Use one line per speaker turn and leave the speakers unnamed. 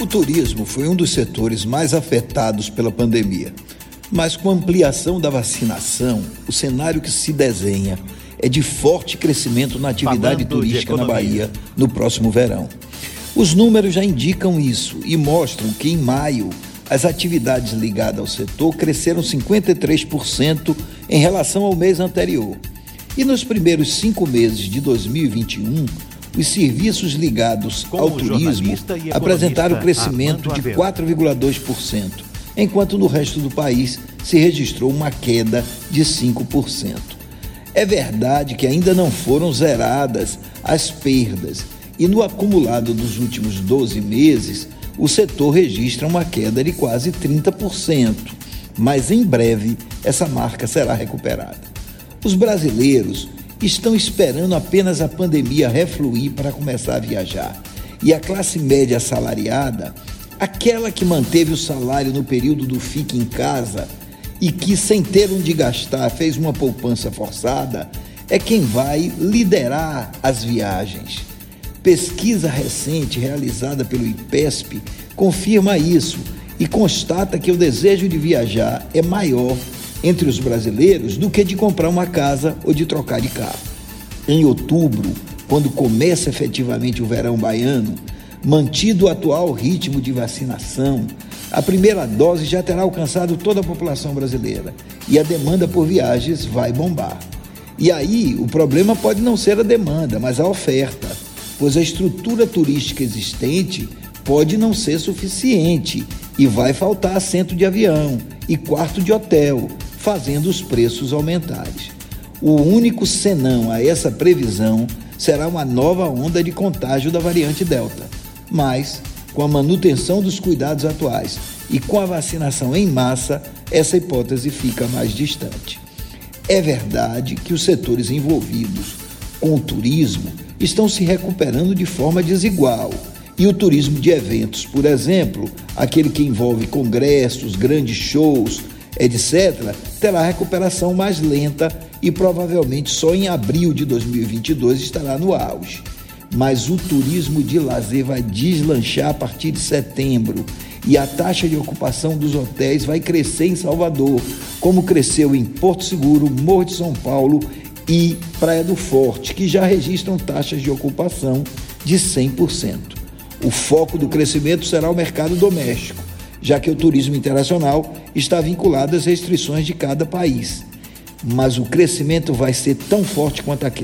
O turismo foi um dos setores mais afetados pela pandemia. Mas com a ampliação da vacinação, o cenário que se desenha é de forte crescimento na atividade
Falando
turística na. Bahia no próximo verão. Os números já indicam isso e mostram que em maio as atividades ligadas ao setor cresceram 53% em relação ao mês anterior. E nos primeiros cinco meses de 2021, os serviços ligados
Com
ao turismo apresentaram crescimento de
Armando
4,2%, enquanto no resto do país se registrou uma queda de 5%. É verdade que ainda não foram zeradas as perdas e no acumulado dos últimos 12 meses, o setor registra uma queda de quase 30%, mas em breve essa marca será recuperada. Os brasileiros estão esperando apenas a pandemia refluir para começar a viajar. E a classe média assalariada, aquela que manteve o salário no período do fique em casa e que, sem ter onde gastar, fez uma poupança forçada, é quem vai liderar as viagens. Pesquisa recente realizada pelo IPESP confirma isso e constata que o desejo de viajar é maior entre os brasileiros do que de comprar uma casa ou de trocar de carro. Em outubro, quando começa efetivamente o verão baiano, mantido o atual ritmo de vacinação, a primeira dose já terá alcançado toda a população brasileira e a demanda por viagens vai bombar. E aí, o problema pode não ser a demanda, mas a oferta, pois a estrutura turística existente pode não ser suficiente e vai faltar assento de avião e quarto de hotel, fazendo os preços aumentarem. O único senão a essa previsão será uma nova onda de contágio da variante Delta. Mas, com a manutenção dos cuidados atuais e com a vacinação em massa, essa hipótese fica mais distante. É verdade que os setores envolvidos com o turismo estão se recuperando de forma desigual. E o turismo de eventos, por exemplo, aquele que envolve congressos, grandes shows, etc., terá recuperação mais lenta e provavelmente só em abril de 2022 estará no auge. Mas o turismo de lazer vai deslanchar a partir de setembro e a taxa de ocupação dos hotéis vai crescer em Salvador, como cresceu em Porto Seguro, Morro de São Paulo e Praia do Forte, que já registram taxas de ocupação de 100%. O foco do crescimento será o mercado doméstico, já que o turismo internacional está vinculado às restrições de cada país. Mas o crescimento vai ser tão forte quanto aquele.